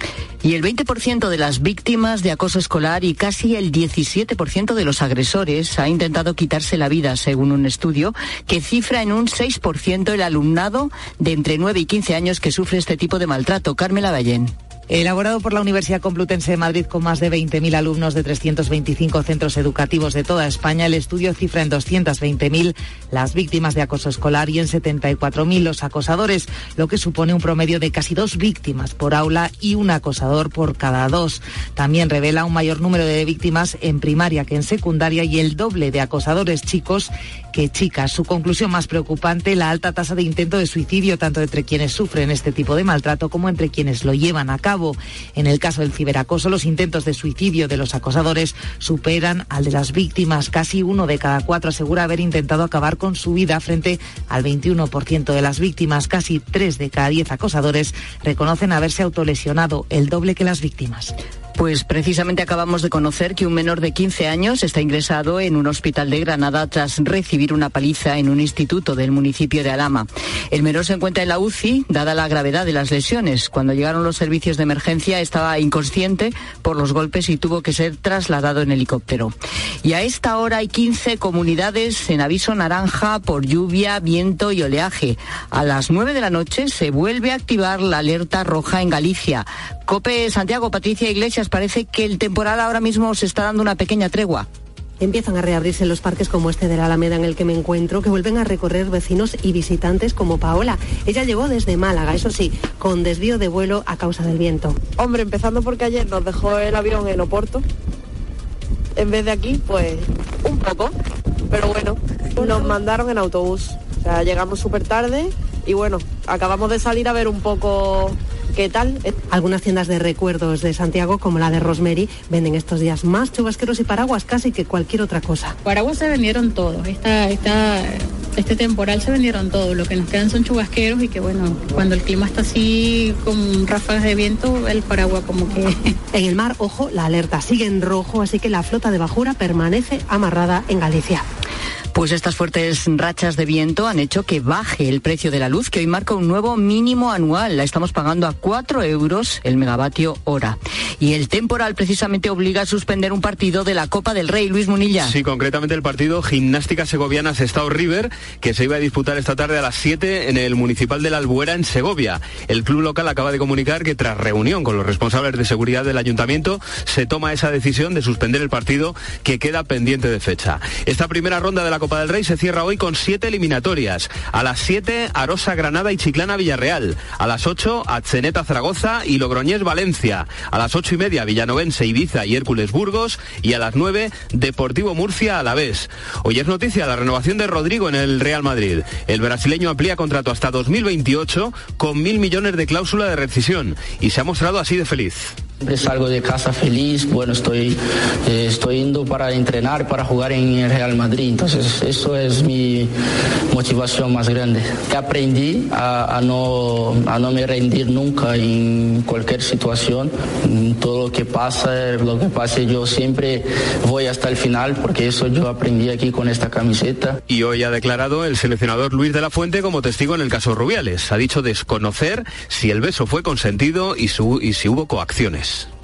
Y el 20% de las víctimas de acoso escolar y casi el 17% de los agresores ha intentado quitarse la vida, según un estudio que cifra en un 6% el alumnado de entre 9 y 15 años que sufre este tipo de maltrato. Carmela Ballén. Elaborado por la Universidad Complutense de Madrid con más de 20.000 alumnos de 325 centros educativos de toda España, el estudio cifra en 220.000 las víctimas de acoso escolar y en 74.000 los acosadores, lo que supone un promedio de casi dos víctimas por aula y un acosador por cada dos. También revela un mayor número de víctimas en primaria que en secundaria y el doble de acosadores chicos que chicas. Su conclusión más preocupante, la alta tasa de intento de suicidio tanto entre quienes sufren este tipo de maltrato como entre quienes lo llevan a cabo. En el caso del ciberacoso, los intentos de suicidio de los acosadores superan al de las víctimas. Casi uno de cada cuatro asegura haber intentado acabar con su vida frente al 21% de las víctimas. Casi tres de cada diez acosadores reconocen haberse autolesionado, el doble que las víctimas. Pues precisamente acabamos de conocer que un menor de 15 años está ingresado en un hospital de Granada tras recibir una paliza en un instituto del municipio de Alama. El menor se encuentra en la UCI, dada la gravedad de las lesiones. Cuando llegaron los servicios de emergencia estaba inconsciente por los golpes y tuvo que ser trasladado en helicóptero. Y a esta hora hay 15 comunidades en aviso naranja por lluvia, viento y oleaje. A las 9 de la noche se vuelve a activar la alerta roja en Galicia. Cope Santiago, Patricia Iglesias, parece que el temporal ahora mismo se está dando una pequeña tregua empiezan a reabrirse los parques como este de la Alameda en el que me encuentro, que vuelven a recorrer vecinos y visitantes como Paola. Ella llegó desde Málaga, eso sí, con desvío de vuelo a causa del viento. Hombre, empezando porque ayer nos dejó el avión en Oporto. En vez de aquí, pues un poco. Pero bueno, nos mandaron en autobús. O sea, llegamos súper tarde y bueno, acabamos de salir a ver un poco ¿Qué tal? Algunas tiendas de recuerdos de Santiago, como la de Rosemary, venden estos días más chubasqueros y paraguas casi que cualquier otra cosa. Paraguas se vendieron todos. Esta, esta, este temporal se vendieron todos. Lo que nos quedan son chubasqueros y que bueno, cuando el clima está así con ráfagas de viento, el paraguas como que... En el mar, ojo, la alerta sigue en rojo, así que la flota de bajura permanece amarrada en Galicia. Pues estas fuertes rachas de viento han hecho que baje el precio de la luz, que hoy marca un nuevo mínimo anual. La estamos pagando a 4 euros el megavatio hora. Y el temporal precisamente obliga a suspender un partido de la Copa del Rey, Luis Munilla. Sí, concretamente el partido Gimnástica Segoviana Estado River, que se iba a disputar esta tarde a las 7 en el Municipal de la Albuera, en Segovia. El club local acaba de comunicar que tras reunión con los responsables de seguridad del ayuntamiento, se toma esa decisión de suspender el partido que queda pendiente de fecha. Esta primera ronda de la Copa del Rey se cierra hoy con siete eliminatorias. A las 7, Arosa Granada y Chiclana Villarreal. A las 8, Atzeneta Zaragoza y Logroñés Valencia. A las ocho y media, Villanovense Ibiza y Hércules Burgos. Y a las 9, Deportivo Murcia a la vez. Hoy es noticia la renovación de Rodrigo en el Real Madrid. El brasileño amplía contrato hasta 2028 con mil millones de cláusula de rescisión y se ha mostrado así de feliz. Siempre salgo de casa feliz, bueno, estoy, eh, estoy yendo para entrenar, para jugar en el Real Madrid, entonces eso es mi motivación más grande. Aprendí a, no, a no me rendir nunca en cualquier situación, todo lo que pasa, lo que pase, yo siempre voy hasta el final porque eso yo aprendí aquí con esta camiseta. Y hoy ha declarado el seleccionador Luis de la Fuente como testigo en el caso Rubiales. Ha dicho desconocer si el beso fue consentido y, su, y si hubo coacciones.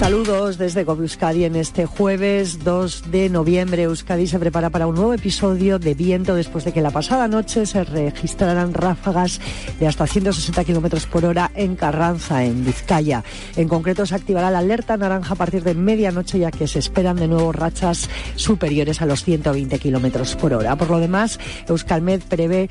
Saludos desde Euskadi en este jueves 2 de noviembre. Euskadi se prepara para un nuevo episodio de viento después de que la pasada noche se registraran ráfagas de hasta 160 kilómetros por hora en Carranza, en Vizcaya. En concreto, se activará la alerta naranja a partir de medianoche, ya que se esperan de nuevo rachas superiores a los 120 kilómetros por hora. Por lo demás, Euskalmed prevé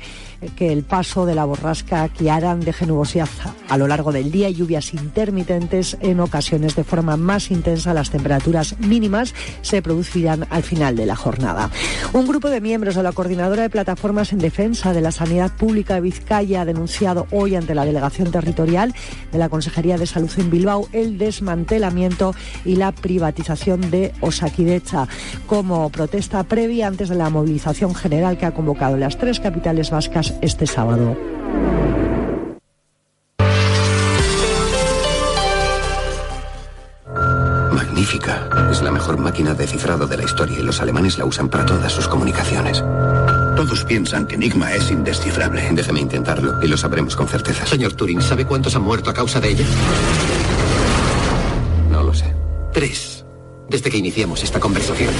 que el paso de la borrasca Kiaran deje nubosidad a lo largo del día y lluvias intermitentes en ocasiones de forma más intensa, las temperaturas mínimas se producirán al final de la jornada. Un grupo de miembros de la Coordinadora de Plataformas en Defensa de la Sanidad Pública de Vizcaya ha denunciado hoy ante la Delegación Territorial de la Consejería de Salud en Bilbao el desmantelamiento y la privatización de Osakidecha como protesta previa antes de la movilización general que ha convocado las tres capitales vascas este sábado. magnífica. Es la mejor máquina de cifrado de la historia y los alemanes la usan para todas sus comunicaciones. Todos piensan que Enigma es indescifrable. Déjeme intentarlo y lo sabremos con certeza. Señor Turing, ¿sabe cuántos han muerto a causa de ella? No lo sé. Tres. Desde que iniciamos esta conversación.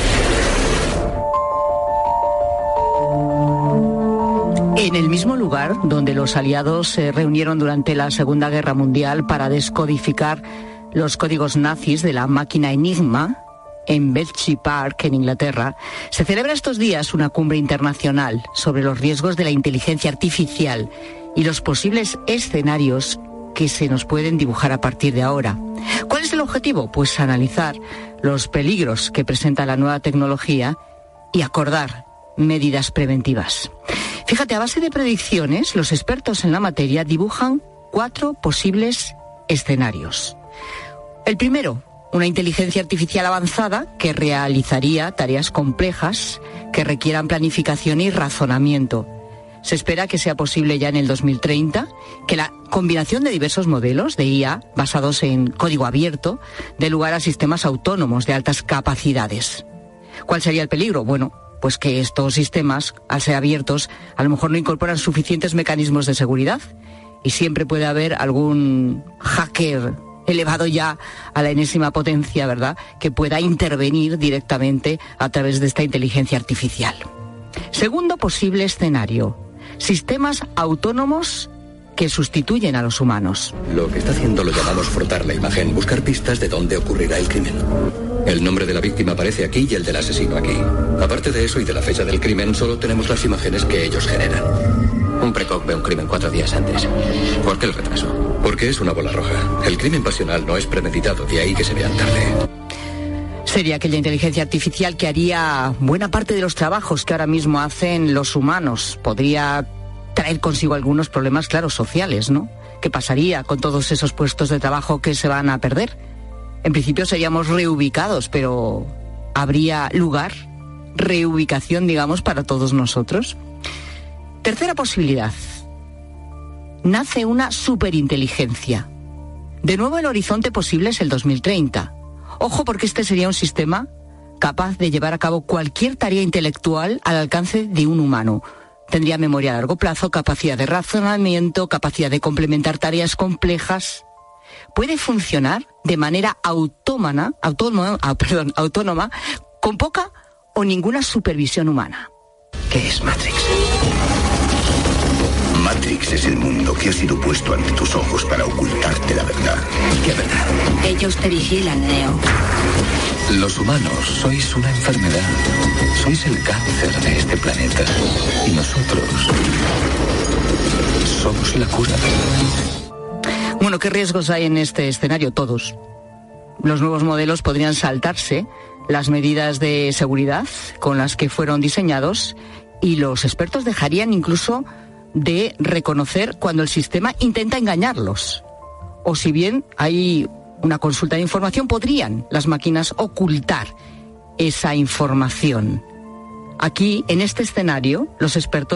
En el mismo lugar donde los aliados se reunieron durante la Segunda Guerra Mundial para descodificar los códigos nazis de la máquina Enigma, en Bletchley Park, en Inglaterra, se celebra estos días una cumbre internacional sobre los riesgos de la inteligencia artificial y los posibles escenarios que se nos pueden dibujar a partir de ahora. ¿Cuál es el objetivo? Pues analizar los peligros que presenta la nueva tecnología y acordar medidas preventivas. Fíjate, a base de predicciones, los expertos en la materia dibujan cuatro posibles escenarios. El primero, una inteligencia artificial avanzada que realizaría tareas complejas que requieran planificación y razonamiento. Se espera que sea posible ya en el 2030 que la combinación de diversos modelos de IA basados en código abierto dé lugar a sistemas autónomos de altas capacidades. ¿Cuál sería el peligro? Bueno, pues que estos sistemas, al ser abiertos, a lo mejor no incorporan suficientes mecanismos de seguridad y siempre puede haber algún hacker elevado ya a la enésima potencia, ¿verdad?, que pueda intervenir directamente a través de esta inteligencia artificial. Segundo posible escenario, sistemas autónomos que sustituyen a los humanos. Lo que está haciendo lo llamamos frotar la imagen, buscar pistas de dónde ocurrirá el crimen. El nombre de la víctima aparece aquí y el del asesino aquí. Aparte de eso y de la fecha del crimen, solo tenemos las imágenes que ellos generan. Un precoc ve un crimen cuatro días antes. ¿Por qué el retraso? Porque es una bola roja. El crimen pasional no es premeditado, de ahí que se vean tarde. Sería aquella inteligencia artificial que haría buena parte de los trabajos que ahora mismo hacen los humanos. Podría traer consigo algunos problemas, claro, sociales, ¿no? ¿Qué pasaría con todos esos puestos de trabajo que se van a perder? En principio seríamos reubicados, pero ¿habría lugar, reubicación, digamos, para todos nosotros? Tercera posibilidad, nace una superinteligencia. De nuevo el horizonte posible es el 2030. Ojo porque este sería un sistema capaz de llevar a cabo cualquier tarea intelectual al alcance de un humano. Tendría memoria a largo plazo, capacidad de razonamiento, capacidad de complementar tareas complejas. Puede funcionar de manera autónoma, autónoma, ah, perdón, autónoma, con poca o ninguna supervisión humana. ¿Qué es Matrix? Matrix es el mundo que ha sido puesto ante tus ojos para ocultarte la verdad. ¿Qué verdad? Ellos te vigilan, Neo. Los humanos sois una enfermedad. Sois el cáncer de este planeta. Y nosotros somos la cura. Bueno, ¿qué riesgos hay en este escenario? Todos. Los nuevos modelos podrían saltarse las medidas de seguridad con las que fueron diseñados y los expertos dejarían incluso de reconocer cuando el sistema intenta engañarlos. O si bien hay una consulta de información, podrían las máquinas ocultar esa información. Aquí, en este escenario, los expertos